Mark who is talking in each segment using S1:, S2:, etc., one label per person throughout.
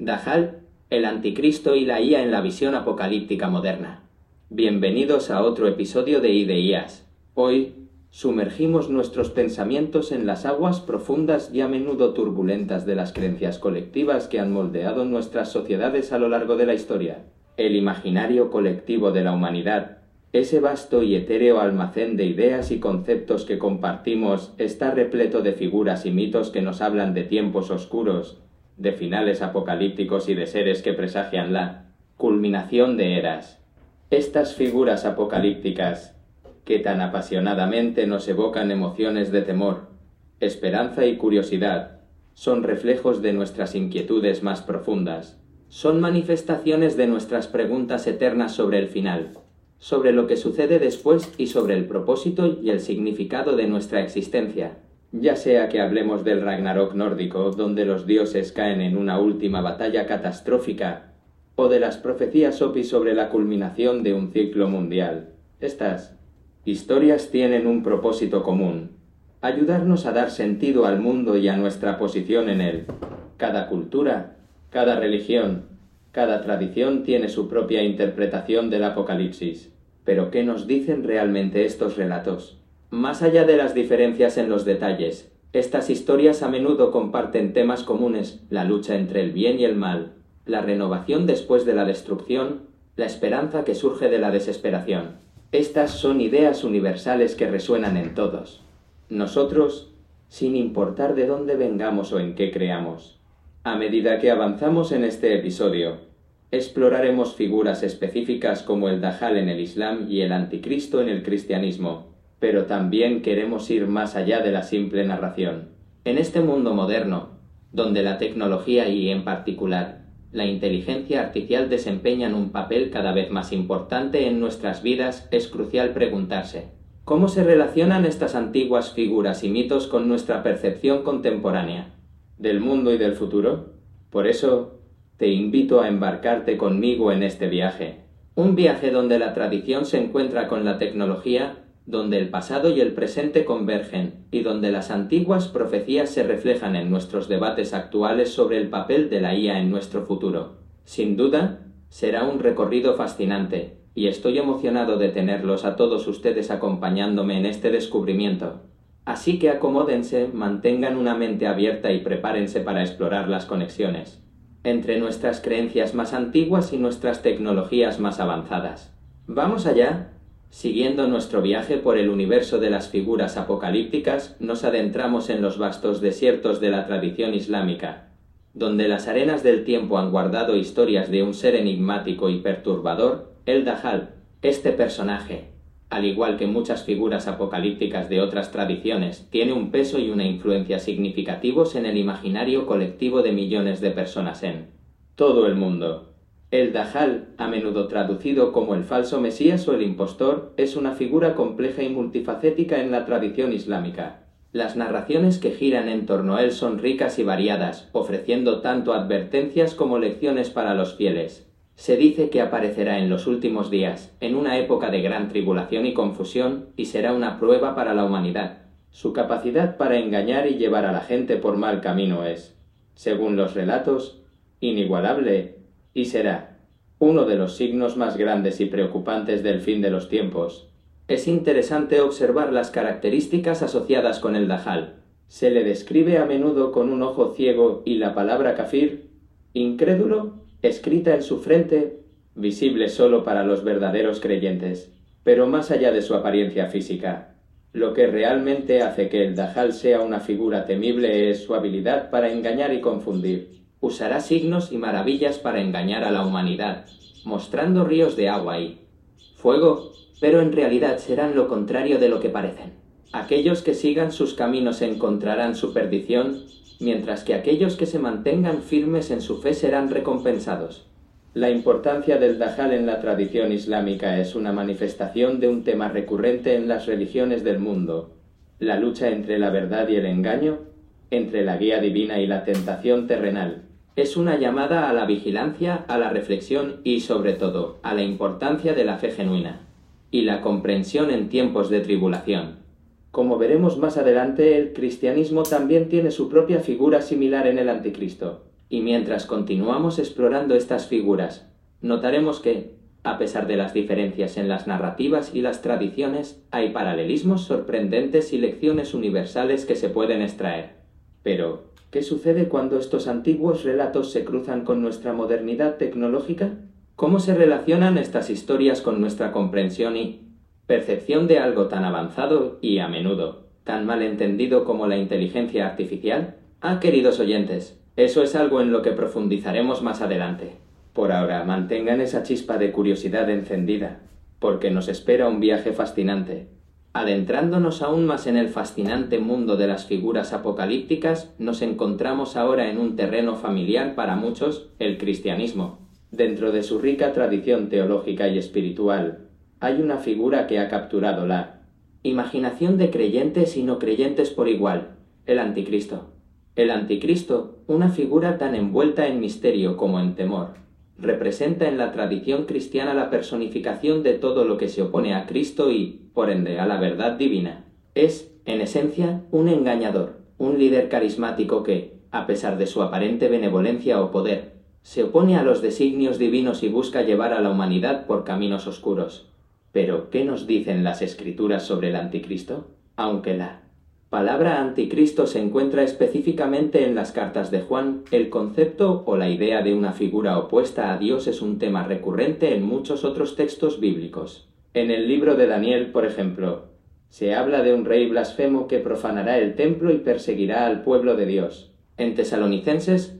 S1: Dajal, el anticristo y la IA en la visión apocalíptica moderna. Bienvenidos a otro episodio de IDEIAS. Hoy, sumergimos nuestros pensamientos en las aguas profundas y a menudo turbulentas de las creencias colectivas que han moldeado nuestras sociedades a lo largo de la historia. El imaginario colectivo de la humanidad, ese vasto y etéreo almacén de ideas y conceptos que compartimos, está repleto de figuras y mitos que nos hablan de tiempos oscuros, de finales apocalípticos y de seres que presagian la culminación de eras. Estas figuras apocalípticas, que tan apasionadamente nos evocan emociones de temor, esperanza y curiosidad, son reflejos de nuestras inquietudes más profundas, son manifestaciones de nuestras preguntas eternas sobre el final, sobre lo que sucede después y sobre el propósito y el significado de nuestra existencia. Ya sea que hablemos del Ragnarok nórdico, donde los dioses caen en una última batalla catastrófica, o de las profecías Opi sobre la culminación de un ciclo mundial. Estas historias tienen un propósito común, ayudarnos a dar sentido al mundo y a nuestra posición en él. Cada cultura, cada religión, cada tradición tiene su propia interpretación del Apocalipsis. Pero ¿qué nos dicen realmente estos relatos? Más allá de las diferencias en los detalles, estas historias a menudo comparten temas comunes, la lucha entre el bien y el mal, la renovación después de la destrucción, la esperanza que surge de la desesperación. Estas son ideas universales que resuenan en todos. Nosotros, sin importar de dónde vengamos o en qué creamos. A medida que avanzamos en este episodio, exploraremos figuras específicas como el Dajjal en el Islam y el Anticristo en el cristianismo, pero también queremos ir más allá de la simple narración. En este mundo moderno, donde la tecnología y, en particular, la inteligencia artificial desempeñan un papel cada vez más importante en nuestras vidas, es crucial preguntarse, ¿cómo se relacionan estas antiguas figuras y mitos con nuestra percepción contemporánea del mundo y del futuro? Por eso, te invito a embarcarte conmigo en este viaje, un viaje donde la tradición se encuentra con la tecnología donde el pasado y el presente convergen y donde las antiguas profecías se reflejan en nuestros debates actuales sobre el papel de la IA en nuestro futuro. Sin duda, será un recorrido fascinante, y estoy emocionado de tenerlos a todos ustedes acompañándome en este descubrimiento. Así que acomódense, mantengan una mente abierta y prepárense para explorar las conexiones entre nuestras creencias más antiguas y nuestras tecnologías más avanzadas. Vamos allá Siguiendo nuestro viaje por el universo de las figuras apocalípticas, nos adentramos en los vastos desiertos de la tradición islámica, donde las arenas del tiempo han guardado historias de un ser enigmático y perturbador, el Dajjal. Este personaje, al igual que muchas figuras apocalípticas de otras tradiciones, tiene un peso y una influencia significativos en el imaginario colectivo de millones de personas en todo el mundo. El Dajjal, a menudo traducido como el falso Mesías o el impostor, es una figura compleja y multifacética en la tradición islámica. Las narraciones que giran en torno a él son ricas y variadas, ofreciendo tanto advertencias como lecciones para los fieles. Se dice que aparecerá en los últimos días, en una época de gran tribulación y confusión, y será una prueba para la humanidad. Su capacidad para engañar y llevar a la gente por mal camino es, según los relatos, inigualable y será uno de los signos más grandes y preocupantes del fin de los tiempos. Es interesante observar las características asociadas con el Dajjal. Se le describe a menudo con un ojo ciego y la palabra kafir, incrédulo, escrita en su frente, visible solo para los verdaderos creyentes. Pero más allá de su apariencia física, lo que realmente hace que el Dajjal sea una figura temible es su habilidad para engañar y confundir usará signos y maravillas para engañar a la humanidad, mostrando ríos de agua y fuego, pero en realidad serán lo contrario de lo que parecen. Aquellos que sigan sus caminos encontrarán su perdición, mientras que aquellos que se mantengan firmes en su fe serán recompensados. La importancia del Dajjal en la tradición islámica es una manifestación de un tema recurrente en las religiones del mundo, la lucha entre la verdad y el engaño, entre la guía divina y la tentación terrenal es una llamada a la vigilancia, a la reflexión y, sobre todo, a la importancia de la fe genuina y la comprensión en tiempos de tribulación. Como veremos más adelante, el cristianismo también tiene su propia figura similar en el anticristo. Y mientras continuamos explorando estas figuras, notaremos que, a pesar de las diferencias en las narrativas y las tradiciones, hay paralelismos sorprendentes y lecciones universales que se pueden extraer. Pero, ¿qué sucede cuando estos antiguos relatos se cruzan con nuestra modernidad tecnológica? ¿Cómo se relacionan estas historias con nuestra comprensión y percepción de algo tan avanzado y, a menudo, tan mal entendido como la inteligencia artificial? Ah, queridos oyentes, eso es algo en lo que profundizaremos más adelante. Por ahora, mantengan esa chispa de curiosidad encendida, porque nos espera un viaje fascinante. Adentrándonos aún más en el fascinante mundo de las figuras apocalípticas, nos encontramos ahora en un terreno familiar para muchos, el cristianismo. Dentro de su rica tradición teológica y espiritual, hay una figura que ha capturado la imaginación de creyentes y no creyentes por igual, el anticristo. El anticristo, una figura tan envuelta en misterio como en temor, representa en la tradición cristiana la personificación de todo lo que se opone a Cristo y, por ende, a la verdad divina. Es, en esencia, un engañador, un líder carismático que, a pesar de su aparente benevolencia o poder, se opone a los designios divinos y busca llevar a la humanidad por caminos oscuros. Pero, ¿qué nos dicen las escrituras sobre el anticristo? Aunque la palabra anticristo se encuentra específicamente en las cartas de Juan, el concepto o la idea de una figura opuesta a Dios es un tema recurrente en muchos otros textos bíblicos. En el libro de Daniel, por ejemplo, se habla de un rey blasfemo que profanará el templo y perseguirá al pueblo de Dios. En Tesalonicenses,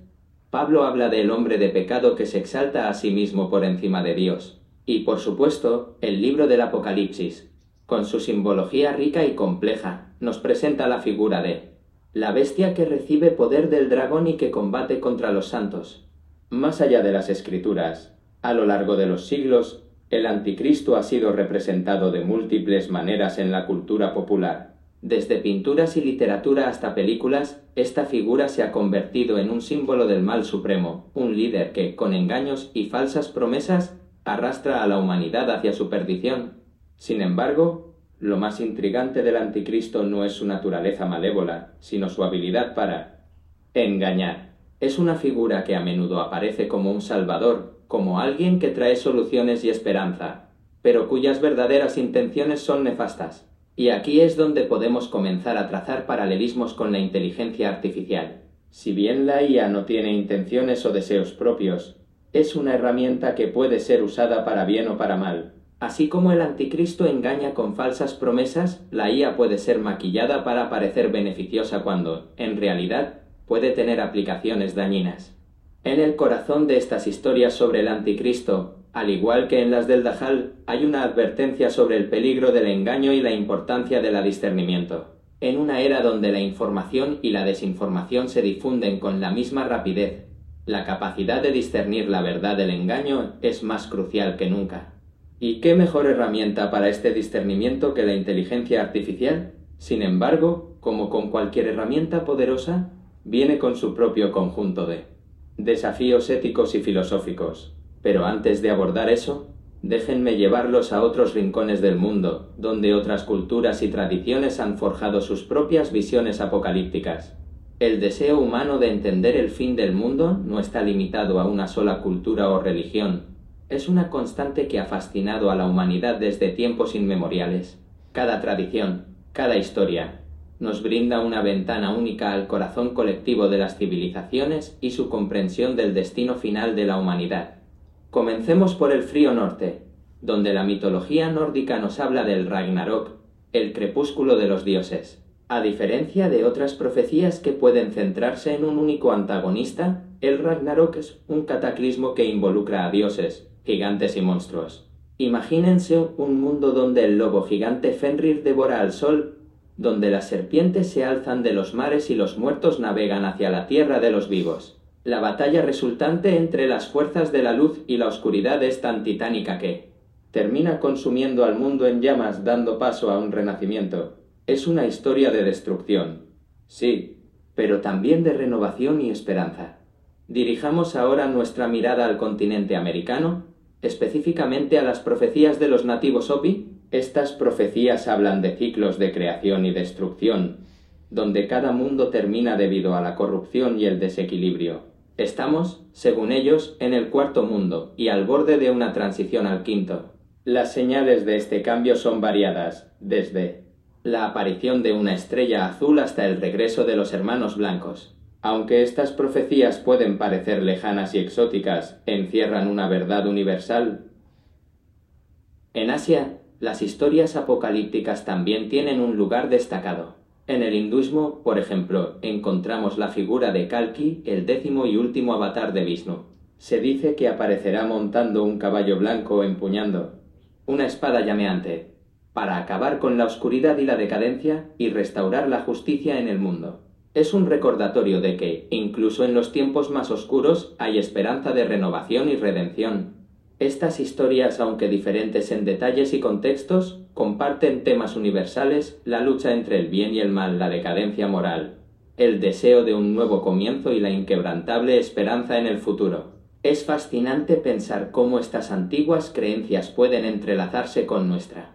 S1: Pablo habla del hombre de pecado que se exalta a sí mismo por encima de Dios. Y, por supuesto, el libro del Apocalipsis, con su simbología rica y compleja, nos presenta la figura de la bestia que recibe poder del dragón y que combate contra los santos. Más allá de las escrituras, a lo largo de los siglos, el anticristo ha sido representado de múltiples maneras en la cultura popular. Desde pinturas y literatura hasta películas, esta figura se ha convertido en un símbolo del mal supremo, un líder que, con engaños y falsas promesas, arrastra a la humanidad hacia su perdición. Sin embargo, lo más intrigante del anticristo no es su naturaleza malévola, sino su habilidad para engañar. Es una figura que a menudo aparece como un salvador, como alguien que trae soluciones y esperanza, pero cuyas verdaderas intenciones son nefastas. Y aquí es donde podemos comenzar a trazar paralelismos con la inteligencia artificial. Si bien la IA no tiene intenciones o deseos propios, es una herramienta que puede ser usada para bien o para mal, Así como el anticristo engaña con falsas promesas, la IA puede ser maquillada para parecer beneficiosa cuando, en realidad, puede tener aplicaciones dañinas. En el corazón de estas historias sobre el anticristo, al igual que en las del Dajjal, hay una advertencia sobre el peligro del engaño y la importancia del discernimiento. En una era donde la información y la desinformación se difunden con la misma rapidez, la capacidad de discernir la verdad del engaño es más crucial que nunca. ¿Y qué mejor herramienta para este discernimiento que la inteligencia artificial? Sin embargo, como con cualquier herramienta poderosa, viene con su propio conjunto de desafíos éticos y filosóficos. Pero antes de abordar eso, déjenme llevarlos a otros rincones del mundo, donde otras culturas y tradiciones han forjado sus propias visiones apocalípticas. El deseo humano de entender el fin del mundo no está limitado a una sola cultura o religión, es una constante que ha fascinado a la humanidad desde tiempos inmemoriales. Cada tradición, cada historia, nos brinda una ventana única al corazón colectivo de las civilizaciones y su comprensión del destino final de la humanidad. Comencemos por el frío norte, donde la mitología nórdica nos habla del Ragnarok, el crepúsculo de los dioses. A diferencia de otras profecías que pueden centrarse en un único antagonista, el Ragnarok es un cataclismo que involucra a dioses, gigantes y monstruos. Imagínense un mundo donde el lobo gigante Fenrir devora al sol, donde las serpientes se alzan de los mares y los muertos navegan hacia la tierra de los vivos. La batalla resultante entre las fuerzas de la luz y la oscuridad es tan titánica que termina consumiendo al mundo en llamas dando paso a un renacimiento. Es una historia de destrucción, sí, pero también de renovación y esperanza. Dirijamos ahora nuestra mirada al continente americano específicamente a las profecías de los nativos Hopi, estas profecías hablan de ciclos de creación y destrucción, donde cada mundo termina debido a la corrupción y el desequilibrio. Estamos, según ellos, en el cuarto mundo y al borde de una transición al quinto. Las señales de este cambio son variadas, desde la aparición de una estrella azul hasta el regreso de los hermanos blancos. Aunque estas profecías pueden parecer lejanas y exóticas, encierran una verdad universal. En Asia, las historias apocalípticas también tienen un lugar destacado. En el hinduismo, por ejemplo, encontramos la figura de Kalki, el décimo y último avatar de Vishnu. Se dice que aparecerá montando un caballo blanco empuñando una espada llameante, para acabar con la oscuridad y la decadencia y restaurar la justicia en el mundo. Es un recordatorio de que, incluso en los tiempos más oscuros, hay esperanza de renovación y redención. Estas historias, aunque diferentes en detalles y contextos, comparten temas universales, la lucha entre el bien y el mal, la decadencia moral, el deseo de un nuevo comienzo y la inquebrantable esperanza en el futuro. Es fascinante pensar cómo estas antiguas creencias pueden entrelazarse con nuestra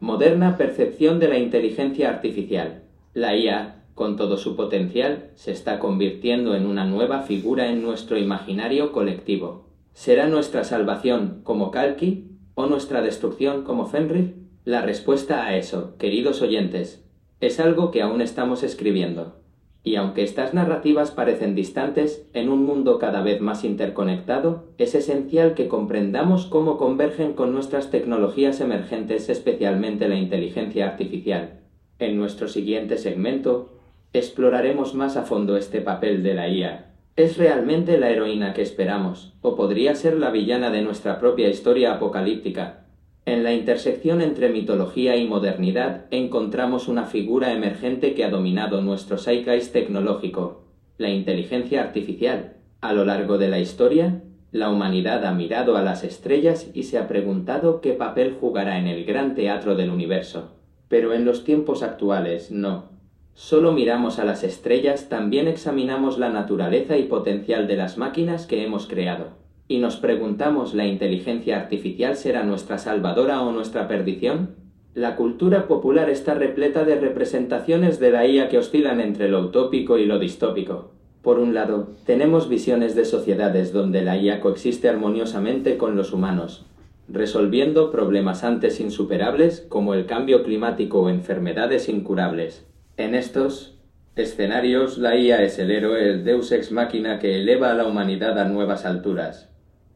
S1: moderna percepción de la inteligencia artificial. La IA, con todo su potencial, se está convirtiendo en una nueva figura en nuestro imaginario colectivo. ¿Será nuestra salvación como Kalki o nuestra destrucción como Fenrir? La respuesta a eso, queridos oyentes, es algo que aún estamos escribiendo. Y aunque estas narrativas parecen distantes, en un mundo cada vez más interconectado, es esencial que comprendamos cómo convergen con nuestras tecnologías emergentes, especialmente la inteligencia artificial. En nuestro siguiente segmento, exploraremos más a fondo este papel de la IA, ¿Es realmente la heroína que esperamos? ¿O podría ser la villana de nuestra propia historia apocalíptica? En la intersección entre mitología y modernidad encontramos una figura emergente que ha dominado nuestro zeitgeist tecnológico, la inteligencia artificial. A lo largo de la historia, la humanidad ha mirado a las estrellas y se ha preguntado qué papel jugará en el gran teatro del universo. Pero en los tiempos actuales no solo miramos a las estrellas, también examinamos la naturaleza y potencial de las máquinas que hemos creado. Y nos preguntamos, ¿la inteligencia artificial será nuestra salvadora o nuestra perdición? La cultura popular está repleta de representaciones de la IA que oscilan entre lo utópico y lo distópico. Por un lado, tenemos visiones de sociedades donde la IA coexiste armoniosamente con los humanos, resolviendo problemas antes insuperables como el cambio climático o enfermedades incurables. En estos escenarios, la IA es el héroe, el deus ex machina que eleva a la humanidad a nuevas alturas.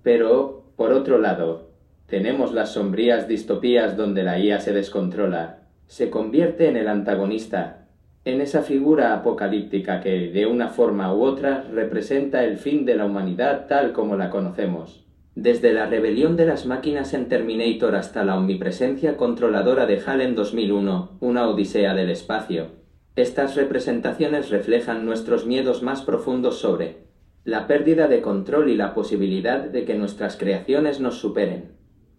S1: Pero, por otro lado, tenemos las sombrías distopías donde la IA se descontrola, se convierte en el antagonista, en esa figura apocalíptica que, de una forma u otra, representa el fin de la humanidad tal como la conocemos. Desde la rebelión de las máquinas en Terminator hasta la omnipresencia controladora de HAL en 2001, una odisea del espacio, estas representaciones reflejan nuestros miedos más profundos sobre la pérdida de control y la posibilidad de que nuestras creaciones nos superen.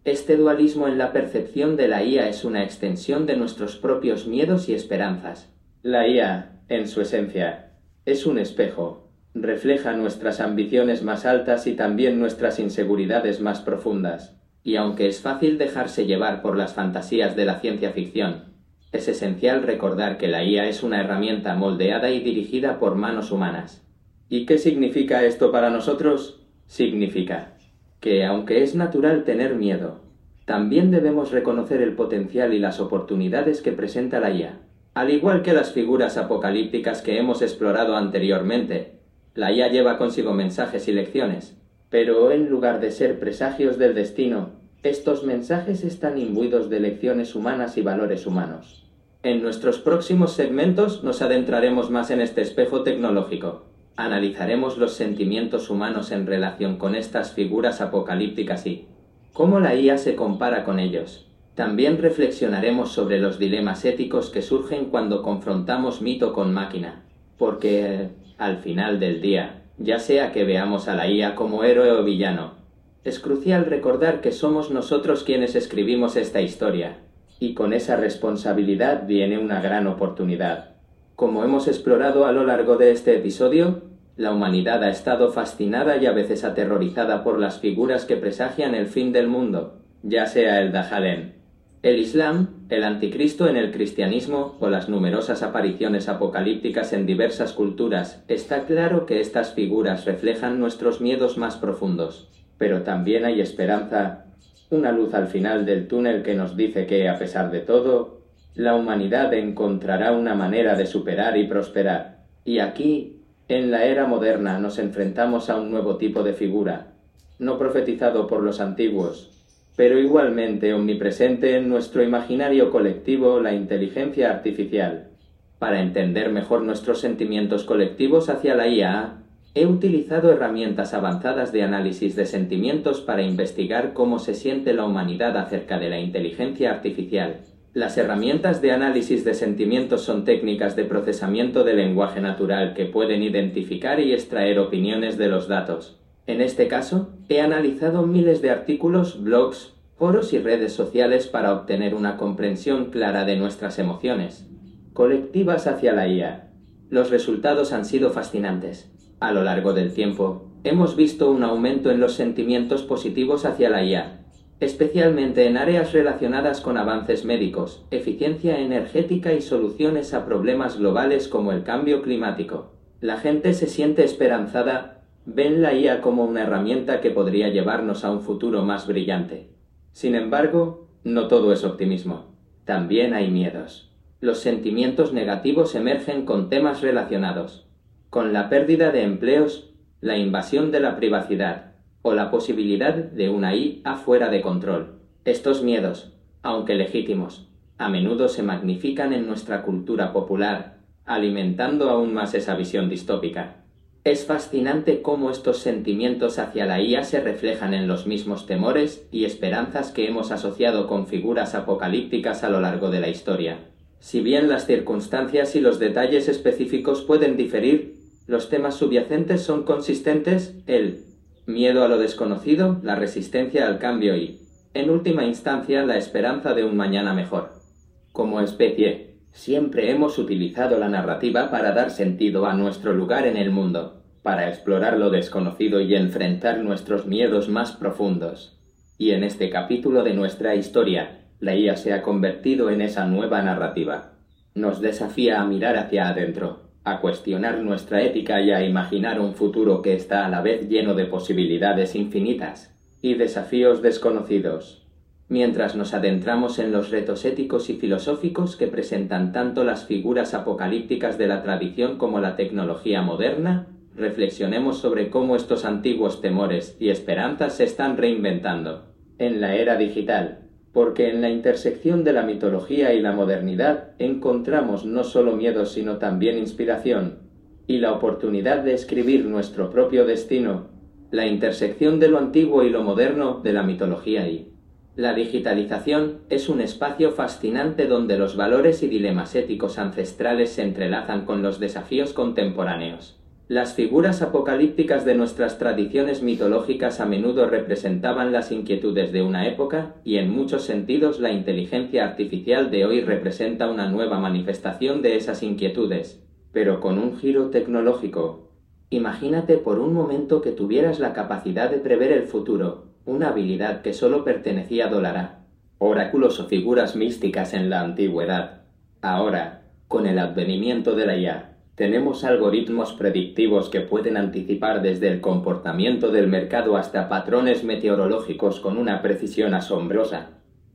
S1: Este dualismo en la percepción de la IA es una extensión de nuestros propios miedos y esperanzas. La IA, en su esencia, es un espejo, refleja nuestras ambiciones más altas y también nuestras inseguridades más profundas. Y aunque es fácil dejarse llevar por las fantasías de la ciencia ficción, es esencial recordar que la IA es una herramienta moldeada y dirigida por manos humanas. ¿Y qué significa esto para nosotros? Significa que, aunque es natural tener miedo, también debemos reconocer el potencial y las oportunidades que presenta la IA. Al igual que las figuras apocalípticas que hemos explorado anteriormente, la IA lleva consigo mensajes y lecciones, pero en lugar de ser presagios del destino, estos mensajes están imbuidos de lecciones humanas y valores humanos. En nuestros próximos segmentos nos adentraremos más en este espejo tecnológico. Analizaremos los sentimientos humanos en relación con estas figuras apocalípticas y cómo la IA se compara con ellos. También reflexionaremos sobre los dilemas éticos que surgen cuando confrontamos mito con máquina, porque al final del día, ya sea que veamos a la IA como héroe o villano, es crucial recordar que somos nosotros quienes escribimos esta historia, y con esa responsabilidad viene una gran oportunidad. Como hemos explorado a lo largo de este episodio, la humanidad ha estado fascinada y a veces aterrorizada por las figuras que presagian el fin del mundo, ya sea el Dajalén, El Islam, el anticristo en el cristianismo o las numerosas apariciones apocalípticas en diversas culturas, está claro que estas figuras reflejan nuestros miedos más profundos. Pero también hay esperanza, una luz al final del túnel que nos dice que, a pesar de todo, la humanidad encontrará una manera de superar y prosperar. Y aquí, en la era moderna, nos enfrentamos a un nuevo tipo de figura, no profetizado por los antiguos, pero igualmente omnipresente en nuestro imaginario colectivo, la inteligencia artificial. Para entender mejor nuestros sentimientos colectivos hacia la IA, he utilizado herramientas avanzadas de análisis de sentimientos para investigar cómo se siente la humanidad acerca de la inteligencia artificial. Las herramientas de análisis de sentimientos son técnicas de procesamiento de lenguaje natural que pueden identificar y extraer opiniones de los datos. En este caso, he analizado miles de artículos, blogs, foros y redes sociales para obtener una comprensión clara de nuestras emociones, colectivas hacia la IA. Los resultados han sido fascinantes. A lo largo del tiempo, hemos visto un aumento en los sentimientos positivos hacia la IA, especialmente en áreas relacionadas con avances médicos, eficiencia energética y soluciones a problemas globales como el cambio climático. La gente se siente esperanzada, ven la IA como una herramienta que podría llevarnos a un futuro más brillante. Sin embargo, no todo es optimismo. También hay miedos. Los sentimientos negativos emergen con temas relacionados, con la pérdida de empleos, la invasión de la privacidad, o la posibilidad de una IA fuera de control. Estos miedos, aunque legítimos, a menudo se magnifican en nuestra cultura popular, alimentando aún más esa visión distópica. Es fascinante cómo estos sentimientos hacia la IA se reflejan en los mismos temores y esperanzas que hemos asociado con figuras apocalípticas a lo largo de la historia. Si bien las circunstancias y los detalles específicos pueden diferir, los temas subyacentes son consistentes, el miedo a lo desconocido, la resistencia al cambio y, en última instancia, la esperanza de un mañana mejor. Como especie, siempre hemos utilizado la narrativa para dar sentido a nuestro lugar en el mundo, para explorar lo desconocido y enfrentar nuestros miedos más profundos. Y en este capítulo de nuestra historia, la IA se ha convertido en esa nueva narrativa. Nos desafía a mirar hacia adentro, a cuestionar nuestra ética y a imaginar un futuro que está a la vez lleno de posibilidades infinitas y desafíos desconocidos, mientras nos adentramos en los retos éticos y filosóficos que presentan tanto las figuras apocalípticas de la tradición como la tecnología moderna, reflexionemos sobre cómo estos antiguos temores y esperanzas se están reinventando. En la era digital, porque en la intersección de la mitología y la modernidad encontramos no solo miedo sino también inspiración, y la oportunidad de escribir nuestro propio destino, la intersección de lo antiguo y lo moderno de la mitología y la digitalización es un espacio fascinante donde los valores y dilemas éticos ancestrales se entrelazan con los desafíos contemporáneos. Las figuras apocalípticas de nuestras tradiciones mitológicas a menudo representaban las inquietudes de una época y en muchos sentidos la inteligencia artificial de hoy representa una nueva manifestación de esas inquietudes, pero con un giro tecnológico. Imagínate por un momento que tuvieras la capacidad de prever el futuro, una habilidad que solo pertenecía a Dolara. Oráculos o figuras místicas en la antigüedad. Ahora, con el advenimiento de la IA, tenemos algoritmos predictivos que pueden anticipar desde el comportamiento del mercado hasta patrones meteorológicos con una precisión asombrosa.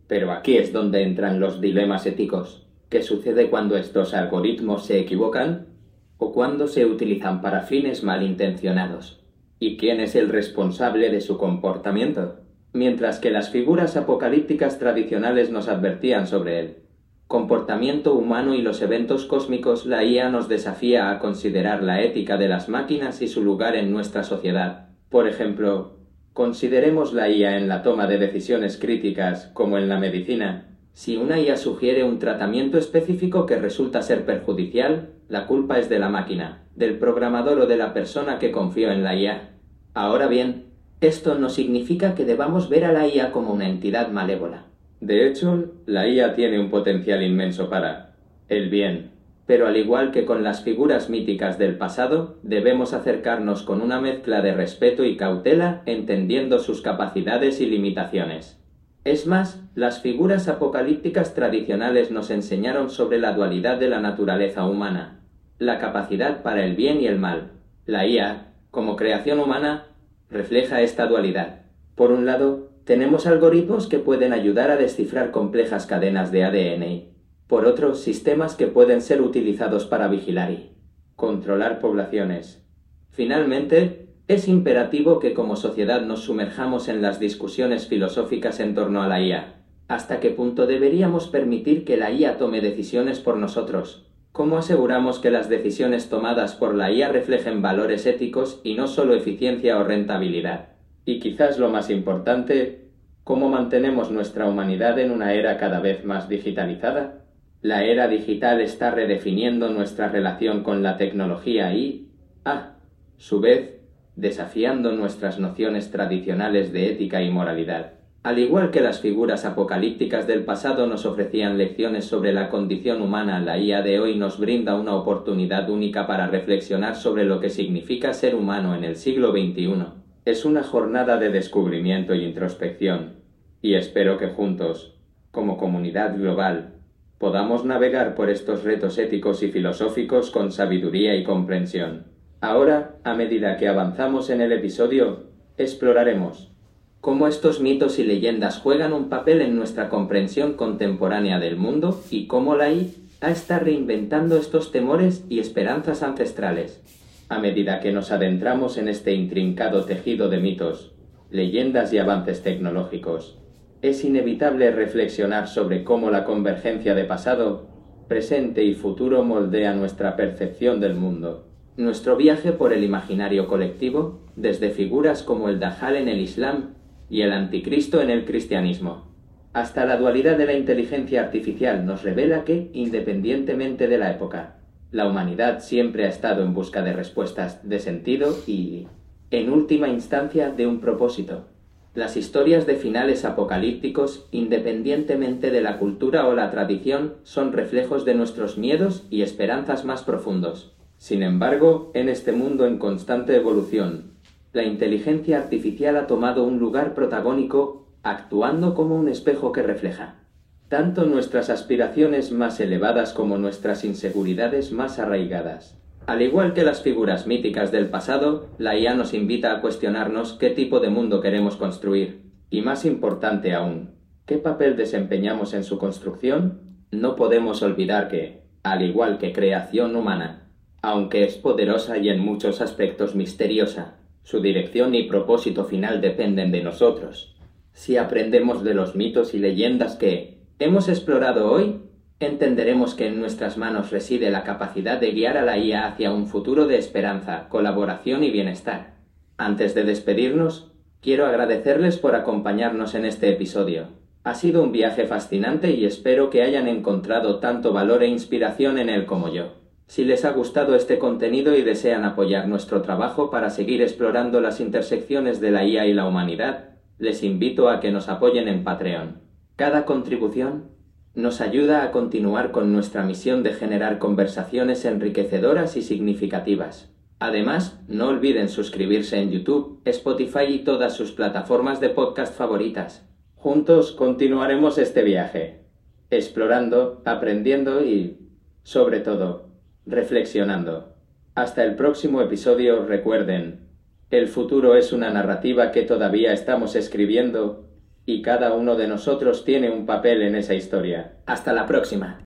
S1: Pero aquí es donde entran los dilemas éticos. ¿Qué sucede cuando estos algoritmos se equivocan? ¿O cuando se utilizan para fines malintencionados? ¿Y quién es el responsable de su comportamiento? Mientras que las figuras apocalípticas tradicionales nos advertían sobre él, comportamiento humano y los eventos cósmicos, la IA nos desafía a considerar la ética de las máquinas y su lugar en nuestra sociedad. Por ejemplo, consideremos la IA en la toma de decisiones críticas, como en la medicina. Si una IA sugiere un tratamiento específico que resulta ser perjudicial, la culpa es de la máquina, del programador o de la persona que confió en la IA. Ahora bien, esto no significa que debamos ver a la IA como una entidad malévola. De hecho, la IA tiene un potencial inmenso para el bien, pero al igual que con las figuras míticas del pasado, debemos acercarnos con una mezcla de respeto y cautela, entendiendo sus capacidades y limitaciones. Es más, las figuras apocalípticas tradicionales nos enseñaron sobre la dualidad de la naturaleza humana, la capacidad para el bien y el mal. La IA, como creación humana, refleja esta dualidad. Por un lado, tenemos algoritmos que pueden ayudar a descifrar complejas cadenas de ADN. Por otro, sistemas que pueden ser utilizados para vigilar y controlar poblaciones. Finalmente, es imperativo que como sociedad nos sumerjamos en las discusiones filosóficas en torno a la IA. ¿Hasta qué punto deberíamos permitir que la IA tome decisiones por nosotros? ¿Cómo aseguramos que las decisiones tomadas por la IA reflejen valores éticos y no solo eficiencia o rentabilidad? Y quizás lo más importante, ¿cómo mantenemos nuestra humanidad en una era cada vez más digitalizada? La era digital está redefiniendo nuestra relación con la tecnología y, a su vez, desafiando nuestras nociones tradicionales de ética y moralidad. Al igual que las figuras apocalípticas del pasado nos ofrecían lecciones sobre la condición humana, la IA de hoy nos brinda una oportunidad única para reflexionar sobre lo que significa ser humano en el siglo XXI. Es una jornada de descubrimiento y introspección, y espero que juntos, como comunidad global, podamos navegar por estos retos éticos y filosóficos con sabiduría y comprensión. Ahora, a medida que avanzamos en el episodio, exploraremos cómo estos mitos y leyendas juegan un papel en nuestra comprensión contemporánea del mundo y cómo la IA está reinventando estos temores y esperanzas ancestrales. A medida que nos adentramos en este intrincado tejido de mitos, leyendas y avances tecnológicos, es inevitable reflexionar sobre cómo la convergencia de pasado, presente y futuro moldea nuestra percepción del mundo. Nuestro viaje por el imaginario colectivo, desde figuras como el Dajjal en el Islam y el Anticristo en el cristianismo, hasta la dualidad de la inteligencia artificial nos revela que, independientemente de la época, la humanidad siempre ha estado en busca de respuestas de sentido y, en última instancia, de un propósito. Las historias de finales apocalípticos, independientemente de la cultura o la tradición, son reflejos de nuestros miedos y esperanzas más profundos. Sin embargo, en este mundo en constante evolución, la inteligencia artificial ha tomado un lugar protagónico, actuando como un espejo que refleja tanto nuestras aspiraciones más elevadas como nuestras inseguridades más arraigadas. Al igual que las figuras míticas del pasado, la IA nos invita a cuestionarnos qué tipo de mundo queremos construir. Y más importante aún, ¿qué papel desempeñamos en su construcción? No podemos olvidar que, al igual que creación humana, aunque es poderosa y en muchos aspectos misteriosa, su dirección y propósito final dependen de nosotros. Si aprendemos de los mitos y leyendas que hemos explorado hoy, entenderemos que en nuestras manos reside la capacidad de guiar a la IA hacia un futuro de esperanza, colaboración y bienestar. Antes de despedirnos, quiero agradecerles por acompañarnos en este episodio. Ha sido un viaje fascinante y espero que hayan encontrado tanto valor e inspiración en él como yo. Si les ha gustado este contenido y desean apoyar nuestro trabajo para seguir explorando las intersecciones de la IA y la humanidad, les invito a que nos apoyen en Patreon. Cada contribución nos ayuda a continuar con nuestra misión de generar conversaciones enriquecedoras y significativas. Además, no olviden suscribirse en YouTube, Spotify y todas sus plataformas de podcast favoritas. Juntos continuaremos este viaje, explorando, aprendiendo y, sobre todo, reflexionando. Hasta el próximo episodio recuerden, el futuro es una narrativa que todavía estamos escribiendo y cada uno de nosotros tiene un papel en esa historia. Hasta la próxima.